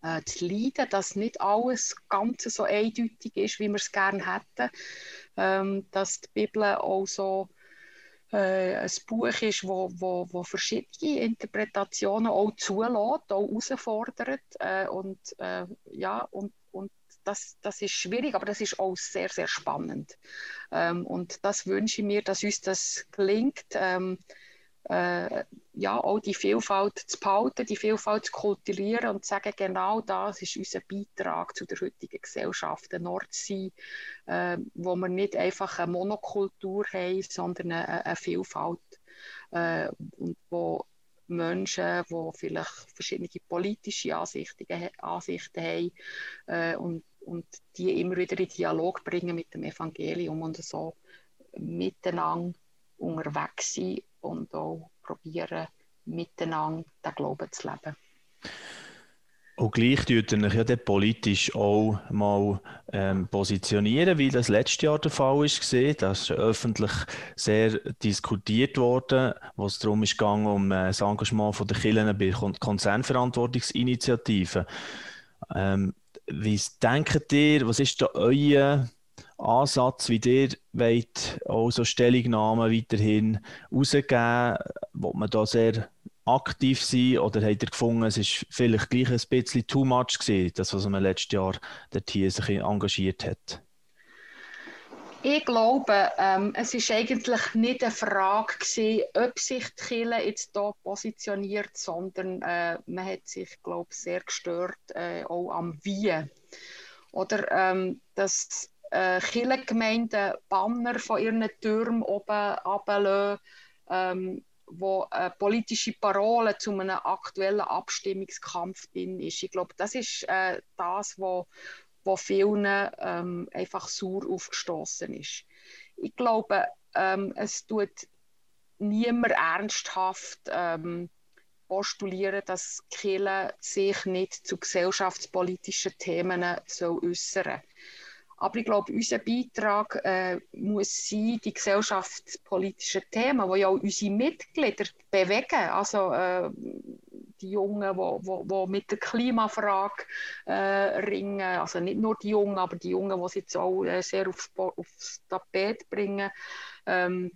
S2: äh, zu leiden, dass nicht alles ganz so eindeutig ist, wie wir es gerne hätten. Ähm, dass die Bibel auch so äh, ein Buch ist, wo, wo, wo verschiedene Interpretationen auch zulässt, auch herausfordert äh, und, äh, ja, und das, das ist schwierig, aber das ist auch sehr, sehr spannend. Ähm, und das wünsche ich mir, dass uns das gelingt, ähm, äh, ja, auch die Vielfalt zu behalten, die Vielfalt zu kultivieren und zu sagen, genau das ist unser Beitrag zu der heutigen Gesellschaft, ein Ort sein, äh, wo wir nicht einfach eine Monokultur haben, sondern eine, eine Vielfalt äh, und wo Menschen, die vielleicht verschiedene politische Ansichten, Ansichten haben äh, und und die immer wieder in Dialog bringen mit dem Evangelium und so miteinander unterwegs sein und auch probieren, miteinander den Glauben zu leben.
S1: Und gleich tut er ja politisch auch mal ähm, positionieren, wie das letztes Jahr der Fall war. Das ist öffentlich sehr diskutiert worden, wo es darum gegangen, um äh, das Engagement der Kirchen bei Konzernverantwortungsinitiativen. Ähm, wie denkt ihr, was ist da euer Ansatz, wie ihr wollt, auch so Stellungnahmen weiterhin rausgeben? Wollt man da sehr aktiv sein oder habt ihr gefunden, es ist vielleicht gleich ein bisschen too much gewesen, das, was man letztes Jahr dort hier sich engagiert hat?
S2: Ich glaube, ähm, es ist eigentlich nicht eine Frage gewesen, ob sich die Kirche jetzt hier positioniert, sondern äh, man hat sich, glaube ich, sehr gestört äh, auch am Wie. Oder ähm, dass äh, Kirchengemeinden Banner von ihren Türmen oben ablassen, ähm, wo äh, politische Parolen zu einem aktuellen Abstimmungskampf drin ist. Ich glaube, das ist äh, das, was wo vielen ähm, einfach sauer aufgestoßen ist. Ich glaube, ähm, es tut niemand ernsthaft ähm, postulieren, dass Kirche sich nicht zu gesellschaftspolitischen Themen äußern soll. Aber ich glaube, unser Beitrag äh, muss sein, die gesellschaftspolitischen Themen, die ja auch unsere Mitglieder bewegen. Also äh, die Jungen, die wo, wo mit der Klimafrage äh, ringen. Also nicht nur die Jungen, aber die Jungen, die es jetzt auch äh, sehr aufs, aufs Tapet bringen. Ähm,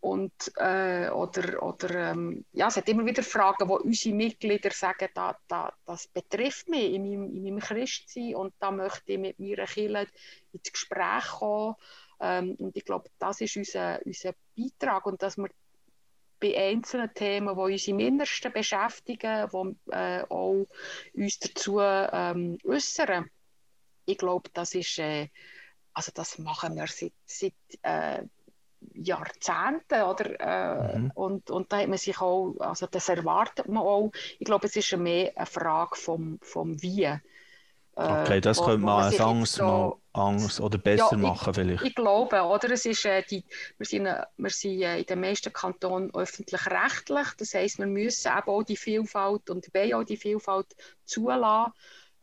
S2: und, äh, oder, oder ähm, ja, es hat immer wieder Fragen, wo unsere Mitglieder sagen, da, da, das betrifft mich in meinem, in meinem Christsein und da möchte ich mit meiner Kirche ins Gespräch kommen. Ähm, und ich glaube, das ist unser, unser Beitrag und dass wir bei einzelnen Themen, die uns im Innersten beschäftigen, die äh, auch uns dazu ähm, äußern. Ich glaube, das ist, äh, also das machen wir seit, seit äh, Jahrzehnten, oder? Äh, mhm. und, und da hat man sich auch, also das erwartet man auch. Ich glaube, es ist mehr eine Frage vom, vom Wie.
S1: Okay, das könnte man Angst so, mal Angst oder besser ja, machen vielleicht.
S2: Ich glaube, oder? Es ist, äh, die, wir sind, äh, wir sind äh, in den meisten Kantonen öffentlich-rechtlich. Das heisst, wir müssen eben auch die Vielfalt und wollen auch die Vielfalt zulassen.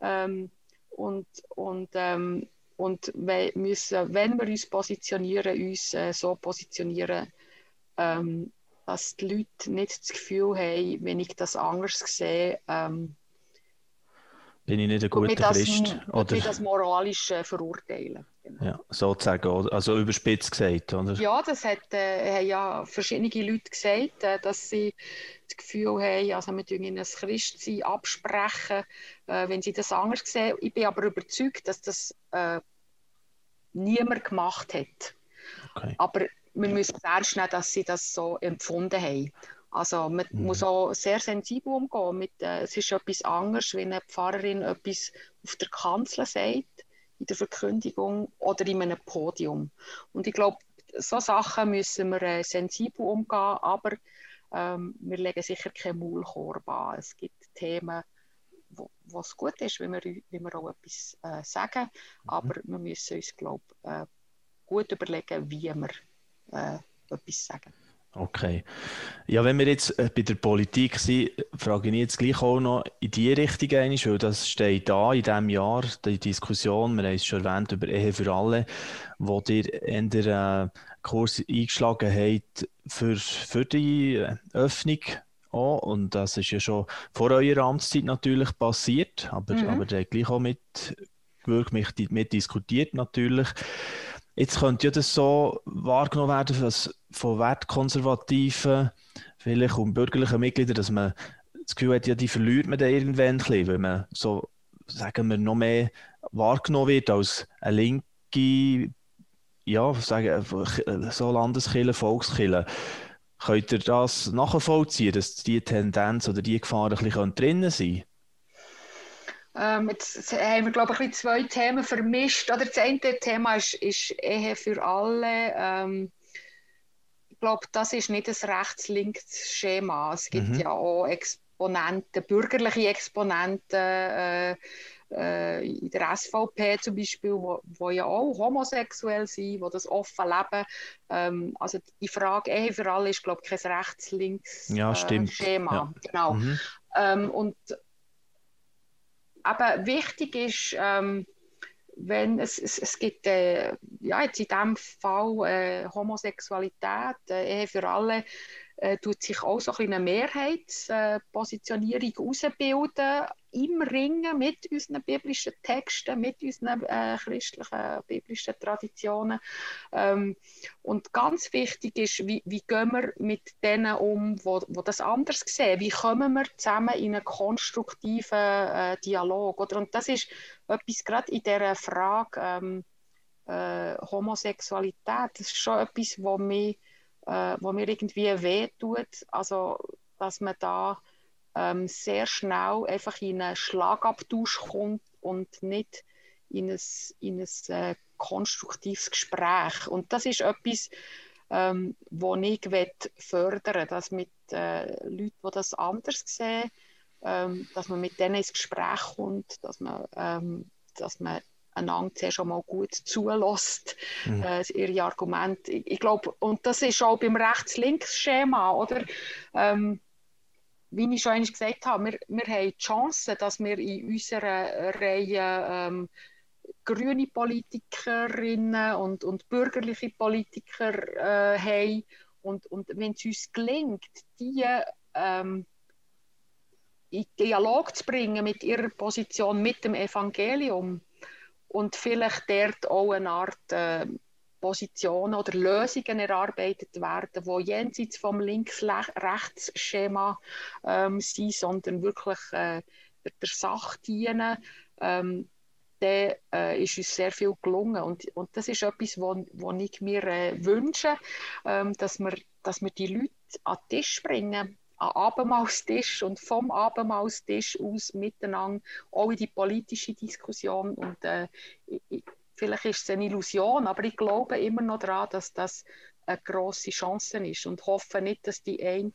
S2: Ähm, und und, ähm, und wir müssen, wenn wir uns positionieren, uns äh, so positionieren, ähm, dass die Leute nicht das Gefühl haben, wenn ich das anders sehe, ähm,
S1: bin ich nicht ein guter
S2: das,
S1: Christ.
S2: Oder das moralisch äh, verurteilen.
S1: Genau. Ja, sozusagen, also überspitzt gesagt, oder?
S2: Ja, das hat, äh, haben ja verschiedene Leute gesagt, äh, dass sie das Gefühl haben, also wir ihnen ein Christsein absprechen, äh, wenn sie das anders sehen. Ich bin aber überzeugt, dass das äh, niemand gemacht hat. Okay. Aber wir müssen ernst nehmen, dass sie das so empfunden haben. Also man mhm. muss auch sehr sensibel umgehen. Mit, äh, es ist etwas anderes, wenn eine Pfarrerin etwas auf der Kanzel sagt, in der Verkündigung oder in einem Podium. Und ich glaube, so Sachen müssen wir äh, sensibel umgehen, aber ähm, wir legen sicher keinen Maulkorb an. Es gibt Themen, wo, wo es gut ist, wenn wir, wenn wir auch etwas äh, sagen, mhm. aber wir müssen uns, glaube äh, gut überlegen, wie wir äh, etwas sagen.
S1: Okay. Ja, wenn wir jetzt äh, bei der Politik sind, frage ich jetzt gleich auch noch in die Richtung ein, weil das steht da in diesem Jahr, die Diskussion, wir haben es schon erwähnt, über Ehe für alle, wo ihr in der äh, Kurs eingeschlagen habt für, für die äh, Öffnung auch. Und das ist ja schon vor eurer Amtszeit natürlich passiert, aber, mhm. aber gleich auch mitgewirkt, mit, mit diskutiert natürlich. Jetzt könnte ja das so wahrgenommen werden, dass von Wertkonservativen, vielleicht und bürgerlichen Mitgliedern, dass man das Gefühl hat, ja, die verliert man dann irgendwann ein bisschen, weil man so, sagen wir, noch mehr wahrgenommen wird als eine linke, ja, sagen, so Landeskille, Volkskille. Könnt ihr das nachvollziehen, dass die Tendenz oder die Gefahr ein bisschen drinnen sein
S2: ähm, jetzt haben wir, glaube ich, zwei Themen vermischt. Oder das eine Thema ist, ist Ehe für alle. Ähm, ich glaube, das ist nicht ein rechts-links-Schema. Es gibt mhm. ja auch Exponenten, bürgerliche Exponenten äh, äh, in der SVP zum Beispiel, wo, wo ja auch homosexuell sind, die das offen leben. Ähm, also die Frage Ehe für alle ist, glaube ich, kein rechts-links-Schema.
S1: Ja,
S2: äh, Genau. Mhm. Ähm, und aber wichtig ist, ähm, wenn es, es, es gibt, äh, ja, jetzt in diesem Fall äh, Homosexualität, äh, Ehe für alle, äh, tut sich auch so eine Mehrheitspositionierung herausbilden im Ringen mit unseren biblischen Texten, mit unseren äh, christlichen biblischen Traditionen. Ähm, und ganz wichtig ist, wie, wie gehen wir mit denen um, wo, wo das anders sehen? Wie kommen wir zusammen in einen konstruktiven äh, Dialog? Oder? Und das ist etwas gerade in dieser Frage ähm, äh, Homosexualität, das ist schon etwas, was mich äh, wo mir irgendwie wehtut. Also, dass man da ähm, sehr schnell einfach in einen Schlagabtausch kommt und nicht in ein, in ein äh, konstruktives Gespräch. Und das ist etwas, ähm, wo ich fördern will, dass mit äh, Leuten, die das anders sehen, ähm, dass man mit denen ins Gespräch kommt, dass man, ähm, dass man einander zuerst schon mal gut zulässt, mhm. äh, ihre Argumente. Ich, ich glaube, und das ist auch beim Rechts-Links-Schema, oder? Ähm, wie ich schon einmal gesagt habe, wir, wir haben die Chance, dass wir in unserer Reihe ähm, grüne Politikerinnen und, und bürgerliche Politiker äh, haben. Und, und wenn es uns gelingt, die ähm, in Dialog zu bringen mit ihrer Position, mit dem Evangelium, und vielleicht dort auch eine Art äh, Positionen oder Lösungen erarbeitet werden, die jenseits vom Links-Rechts-Schema ähm, sind, sondern wirklich äh, der, der Sache dienen, ähm, dann äh, ist uns sehr viel gelungen. Und, und das ist etwas, was ich mir äh, wünsche, ähm, dass, wir, dass wir die Leute an den Tisch bringen, an Abendmahlstisch und vom Abendmahlstisch aus miteinander auch in die politische Diskussion. Und äh, ich, vielleicht ist es eine Illusion, aber ich glaube immer noch daran, dass das eine grosse Chance ist und hoffe nicht, dass die einen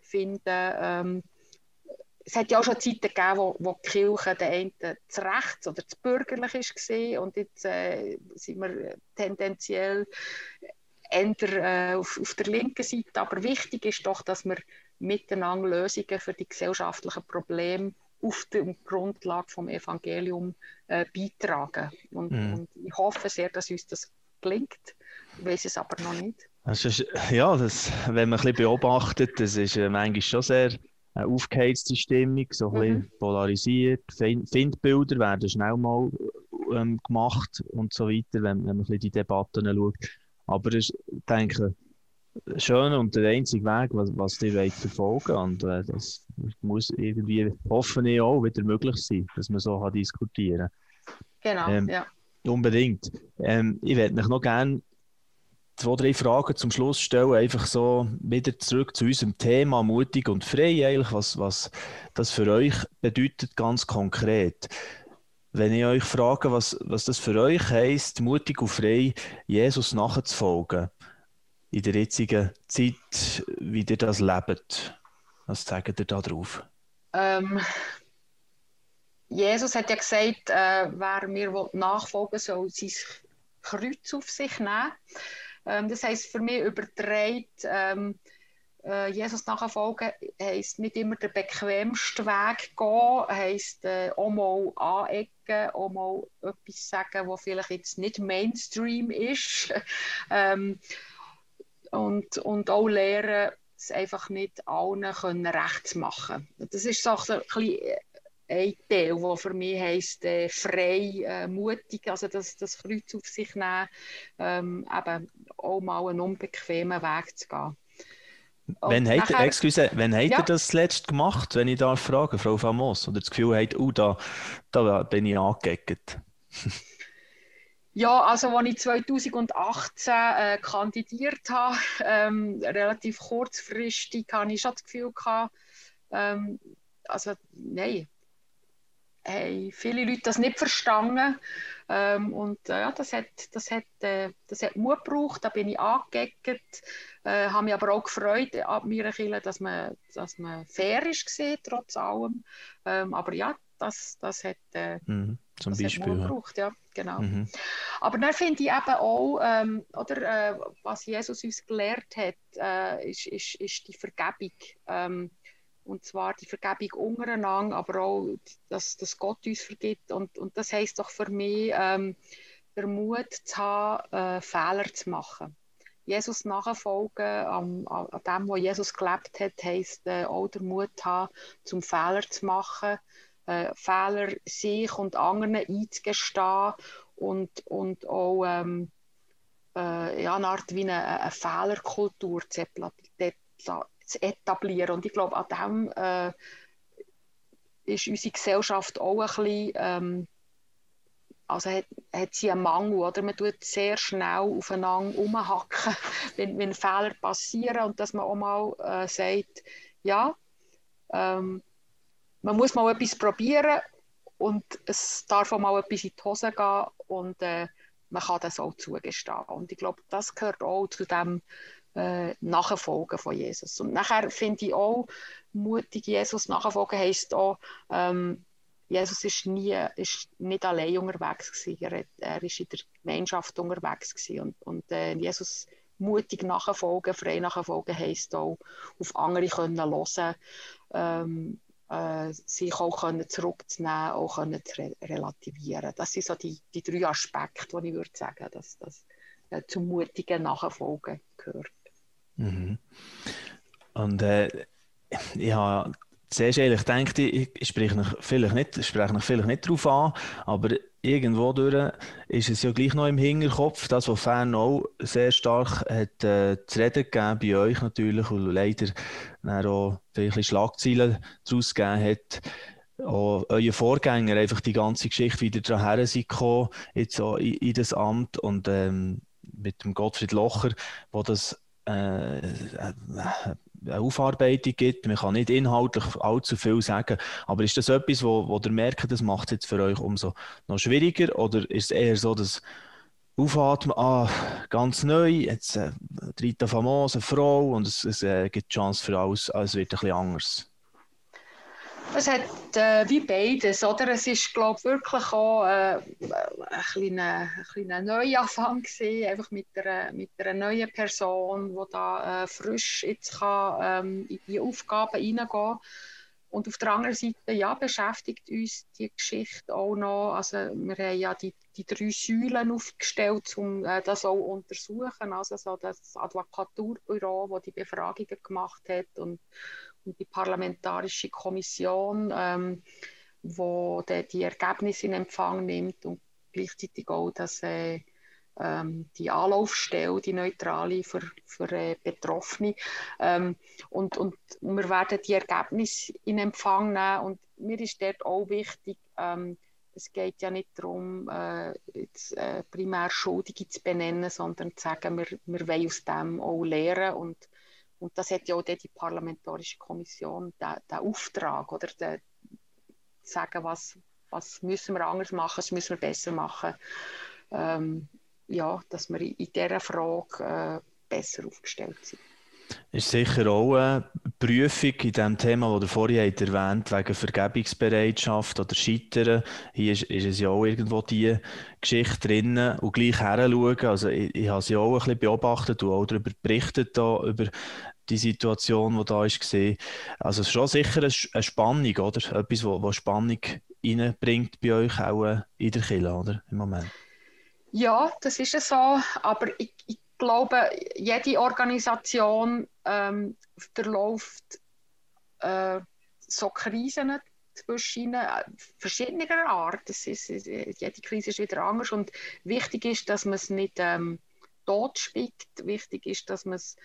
S2: finden, ähm, es hat ja auch schon Zeiten gegeben, wo, wo die Kirche der einen zu rechts oder zu bürgerlich ist und jetzt äh, sind wir tendenziell eher äh, auf, auf, der linken Seite. Aber wichtig ist doch, dass wir miteinander Lösungen für die gesellschaftlichen Probleme auf der Grundlage vom Evangelium äh, beitragen. Und, mm. und, ich hoffe sehr, dass uns das gelingt. Ich weiß es aber noch nicht.
S1: Das ist, ja, das, wenn man ein bisschen beobachtet, das ist äh, manchmal schon sehr eine aufgeheizte Stimmung, so ein bisschen mhm. polarisiert. Findbilder werden schnell mal ähm, gemacht und so weiter, wenn, wenn man ein bisschen die Debatten schaut. Aber ich denke, schön und der einzige Weg, was, was die wollt verfolgen und äh, das muss irgendwie, hoffe ich auch, wieder möglich sein, dass man so kann diskutieren
S2: kann. Genau, ähm, ja.
S1: Unbedingt. Ähm, ich würde mich noch gerne zwei, drei Fragen zum Schluss stellen, einfach so wieder zurück zu unserem Thema mutig und frei, eigentlich, was, was das für euch bedeutet, ganz konkret. Wenn ich euch frage, was, was das für euch heisst, mutig und frei Jesus nachzufolgen, in der jetzigen Zeit, wie ihr das lebt, was sagt ihr da drauf?
S2: Ähm, Jesus hat ja gesagt, äh, wer mir nachfolgen soll, sein Kreuz auf sich nehmen. Ähm, das heisst für mich überträgt, ähm, äh, Jesus nachfolgen heisst nicht immer der bequemste Weg gehen, heisst äh, auch mal anecken, auch mal etwas sagen, was vielleicht jetzt nicht Mainstream ist. ähm, und, und auch lernen, es einfach nicht allen können recht zu machen. Das ist so ein bisschen ein Teil, der für mich heisst, äh, frei, äh, mutig, also das, das Kreuz auf sich nehmen, ähm, eben auch mal einen unbequemen Weg zu gehen.
S1: wenn habt, ihr, excuse, wenn habt ja. ihr das zuletzt gemacht, wenn ich da frage, Frau Famos, oder das Gefühl habt, oh, da, da bin ich angeeckt?
S2: Ja, also als ich 2018 äh, kandidiert habe, ähm, relativ kurzfristig, hatte ich schon das Gefühl gehabt, ähm, also nein, haben viele Leute das nicht verstanden. Ähm, und äh, ja, das hat, das, hat, äh, das hat Mut gebraucht, da bin ich angeeckt, äh, habe mich aber auch gefreut ab meiner Kirche, dass man, dass man fair ist trotz allem. Ähm, aber ja, das, das hat, äh,
S1: mhm, zum das Beispiel, hat
S2: Mut gebraucht, ja, genau. Mhm. Aber dann finde ich eben auch, ähm, oder, äh, was Jesus uns gelehrt hat, äh, ist, ist, ist die Vergebung. Ähm, und zwar die Vergebung untereinander, aber auch, dass, dass Gott uns vergibt. Und, und das heisst doch für mich, ähm, der Mut zu haben, äh, Fehler zu machen. Jesus nachfolgen, an, an, dem, wo Jesus gelebt hat, heisst äh, auch der Mut haben, zum Fehler zu machen, äh, Fehler sich und anderen einzugestehen und, und auch ähm, äh, ja, eine Art wie eine, eine Fehlerkultur zu, etablieren. Und ich glaube, an dem äh, ist unsere Gesellschaft auch ein bisschen, ähm, also hat, hat sie einen Mangel, oder? Man tut sehr schnell aufeinander umhacken, wenn, wenn Fehler passieren und dass man auch mal äh, sagt, ja, ähm, man muss mal etwas probieren und es darf auch mal etwas in die Hose gehen und äh, man kann das auch zugestehen. Und ich glaube, das gehört auch zu dem äh, nachfolgen von Jesus. Und nachher finde ich auch, mutig Jesus nachfolgen heisst auch, ähm, Jesus ist nie, ist nicht allein unterwegs. Er, er ist in der Gemeinschaft unterwegs und, und äh, Jesus mutig nachfolgen, frei nachfolgen heisst auch, auf andere können hören, ähm, äh, sich auch können zurückzunehmen, auch können zu re relativieren. Das sind so die, die drei Aspekte, die ich würde sagen, dass das äh, zum mutigen Nachfolgen gehört.
S1: Mhm. Und äh, ich habe zuerst eigentlich gedacht, ich, ich spreche mich vielleicht nicht, spreche mich vielleicht nicht darauf an, aber irgendwo durch ist es ja gleich noch im Hinterkopf, das, was Fern auch sehr stark hat, äh, zu reden gegeben bei euch natürlich und leider auch vielleicht Schlagzeilen daraus gegeben hat. Auch euer Vorgänger einfach die ganze Geschichte wieder daher sind gekommen, jetzt auch in, in das Amt und ähm, mit dem Gottfried Locher, wo das äh, eine Aufarbeitung gibt. Man kann nicht inhaltlich allzu viel sagen. Aber ist das etwas, wo, wo ihr merkt, das macht es jetzt für euch umso noch schwieriger? Oder ist es eher so, dass Aufatmen, ah, ganz neu, jetzt äh, Famos, eine Frau und es, es äh, gibt Chance für alles, es wird ein bisschen anders?
S2: Es hat äh, wie beides, oder? Es ist, glaube ich, wirklich auch äh, ein kleiner, ein kleiner Neuanfang gewesen, einfach mit einer, mit einer neuen Person, die da äh, frisch jetzt kann, ähm, in die Aufgaben hineingehen und auf der anderen Seite ja, beschäftigt uns die Geschichte auch noch. Also wir haben ja die, die drei Säulen aufgestellt, um äh, das auch untersuchen. Also so das Advokaturbüro, das die Befragungen gemacht hat und die parlamentarische Kommission, ähm, wo die, die Ergebnisse in Empfang nimmt und gleichzeitig auch das, äh, ähm, die Anlaufstelle, die neutrale für, für äh, Betroffene. Ähm, und, und wir werden die Ergebnisse in Empfang nehmen und mir ist dort auch wichtig, ähm, es geht ja nicht darum, äh, jetzt, äh, primär Schuldige zu benennen, sondern zu sagen, wir, wir wollen aus dem auch lernen und und das hat ja auch die Parlamentarische Kommission den, Auftrag, oder den, sagen, was, was müssen wir anders machen, was müssen wir besser machen. Ähm, ja, dass wir in dieser Frage äh, besser aufgestellt sind.
S1: Ist sicher auch eine Prüfung in dem Thema, das ihr vorhin erwähnt wegen Vergebungsbereitschaft oder Scheitern. Hier ist, ist es ja auch irgendwo die Geschichte drin und gleich heranschauen. Also ich, ich habe sie auch ein bisschen beobachtet und auch darüber berichtet, da, über die Situation, die da ist gesehen. Also es ist schon sicher eine, Spannung, oder? Etwas, was Spannung reinbringt bei euch auch äh, in der Kirche, oder? Im Moment.
S2: Ja, das ist es so. Aber ich, ich glaube, jede Organisation ähm, verläuft äh, so Krisen zwischen äh, verschiedener Art. Es ist, jede Krise ist wieder anders und wichtig ist, dass man es nicht ähm, totspickt. Wichtig ist, dass man es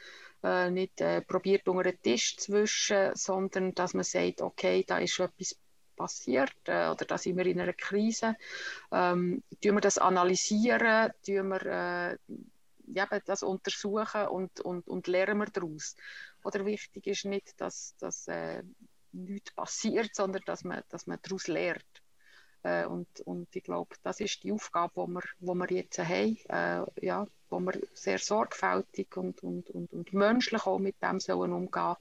S2: äh, nicht äh, probiert unter den Tisch zu wischen, sondern dass man sagt, okay, da ist etwas passiert äh, oder da sind wir in einer Krise. Ähm, tun wir das analysieren, tun wir äh, ja, das untersuchen und, und, und lernen wir daraus. Oder wichtig ist nicht, dass, dass äh, nichts passiert, sondern dass man, dass man daraus lernt. Äh, und, und ich glaube, das ist die Aufgabe, die wir, wo wir jetzt haben, äh, ja, wo wir sehr sorgfältig und, und, und, und menschlich auch mit dem sollen umgehen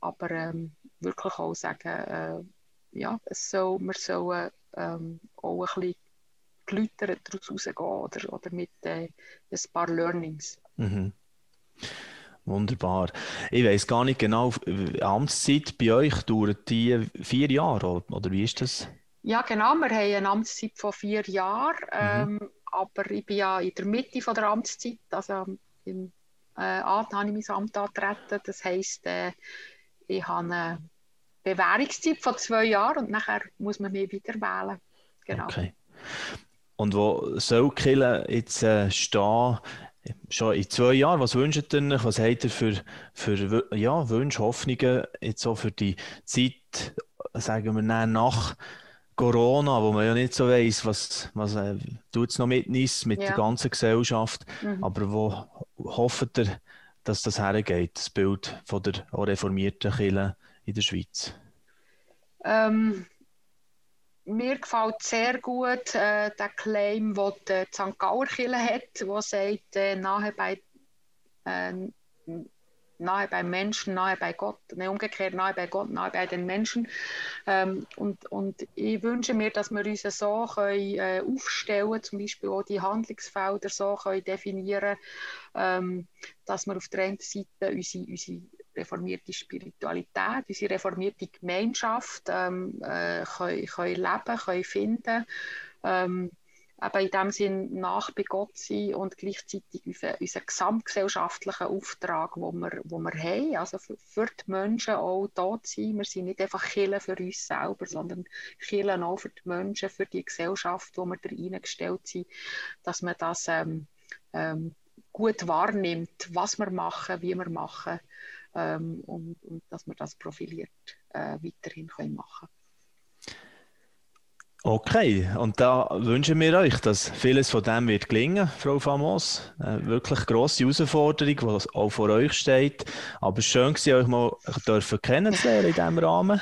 S2: aber ähm, wirklich auch sagen, äh, ja, es soll, wir sollen ähm, auch ein bisschen geläutert daraus rausgehen oder, oder mit äh, ein paar Learnings.
S1: Mhm. Wunderbar. Ich weiß gar nicht genau, Amtszeit bei euch dauert die vier Jahre oder wie ist das?
S2: Ja, genau. Wir haben eine Amtszeit von vier Jahren. Mhm. Ähm, aber ich bin ja in der Mitte von der Amtszeit. Also im äh, habe ich mein Amt angetreten. Das heisst, äh, ich habe eine Bewährungszeit von zwei Jahren und nachher muss man mich wieder wählen. Genau.
S1: Okay. Und wo soll Kille jetzt äh, stehen? Schon in zwei Jahren, was wünscht ihr euch? Was habt ihr für, für ja, Wünsche, Hoffnungen jetzt so für die Zeit, sagen wir nach Corona, wo man ja nicht so weiß, was, was äh, tut es noch mit ist, mit ja. der ganzen Gesellschaft. Mhm. Aber wo hofft ihr, dass das hergeht, das Bild von der reformierten Kirche in der Schweiz?
S2: Ähm, mir gefällt sehr gut äh, der Claim, den die St. Gauer Kirche hat, der sagt, äh, nahe bei äh, nahe beim Menschen, nahe bei Gott, ne, umgekehrt nahe bei Gott, nahe bei den Menschen. Ähm, und, und ich wünsche mir, dass wir uns so können, äh, aufstellen zum Beispiel auch die Handlungsfelder so können definieren ähm, dass wir auf der einen Seite unsere, unsere reformierte Spiritualität, unsere reformierte Gemeinschaft ähm, äh, können, können leben, können finden. Ähm, eben in dem Sinn nach bei Gott sein und gleichzeitig unseren, unseren gesamtgesellschaftlichen Auftrag, wo wir, wo wir haben, also für, für die Menschen auch da zu sein. Wir sind nicht einfach Killen für uns selber, sondern Killen auch für die Menschen, für die Gesellschaft, wo wir da reingestellt sind, dass man das ähm, ähm, gut wahrnimmt, was wir machen, wie wir machen ähm, und, und, dass wir das profiliert äh, weiterhin können machen
S1: Okay, und da wünschen wir euch, dass vieles von dem wird gelingen, Frau Famos. Eine äh, wirklich grosse Herausforderung, die auch vor euch steht. Aber schön war euch mal dürfen kennenzulernen in diesem Rahmen.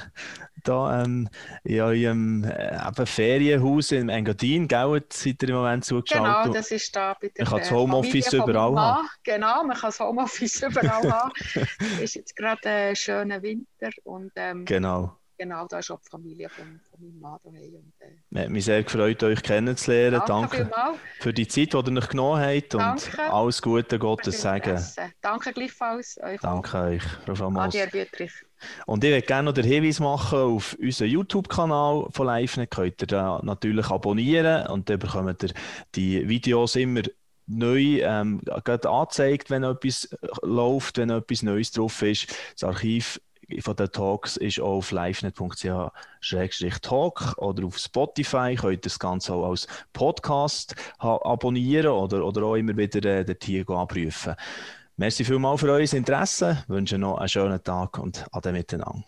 S1: Da ähm, in eurem äh, Ferienhaus in Engadin, gell, seid ihr im Moment zugeschaltet.
S2: Genau, das ist da
S1: bei der Man kann das Homeoffice überall haben.
S2: Genau, man kann das Homeoffice überall haben. Es ist jetzt gerade ein schöner Winter und ähm,
S1: genau
S2: genau, da ist auch die Familie von, von meinem Mann daheim. Und,
S1: äh, hat mich sehr gefreut, euch kennenzulernen.
S2: Danke,
S1: Danke für die Zeit, die ihr euch genommen habt und Danke. alles Gute Gottes sagen.
S2: Danke gleichfalls.
S1: Euch Danke auch. euch, Frau Famos.
S2: Adi, Bütrich.
S1: Und ich würde gerne noch den Hinweis machen auf unseren YouTube-Kanal von LiveNet. Könnt ihr da natürlich abonnieren und dann bekommt ihr die Videos immer neu ähm, angezeigt, wenn etwas läuft, wenn etwas Neues drauf ist. Das Archiv von den Talks ist auch auf livenet.ch-talk oder auf Spotify. Könnt ihr das Ganze auch als Podcast abonnieren oder, oder auch immer wieder äh, den Tier abprüfen. Merci vielmals für euer Interesse, ich wünsche noch einen schönen Tag und ade miteinander.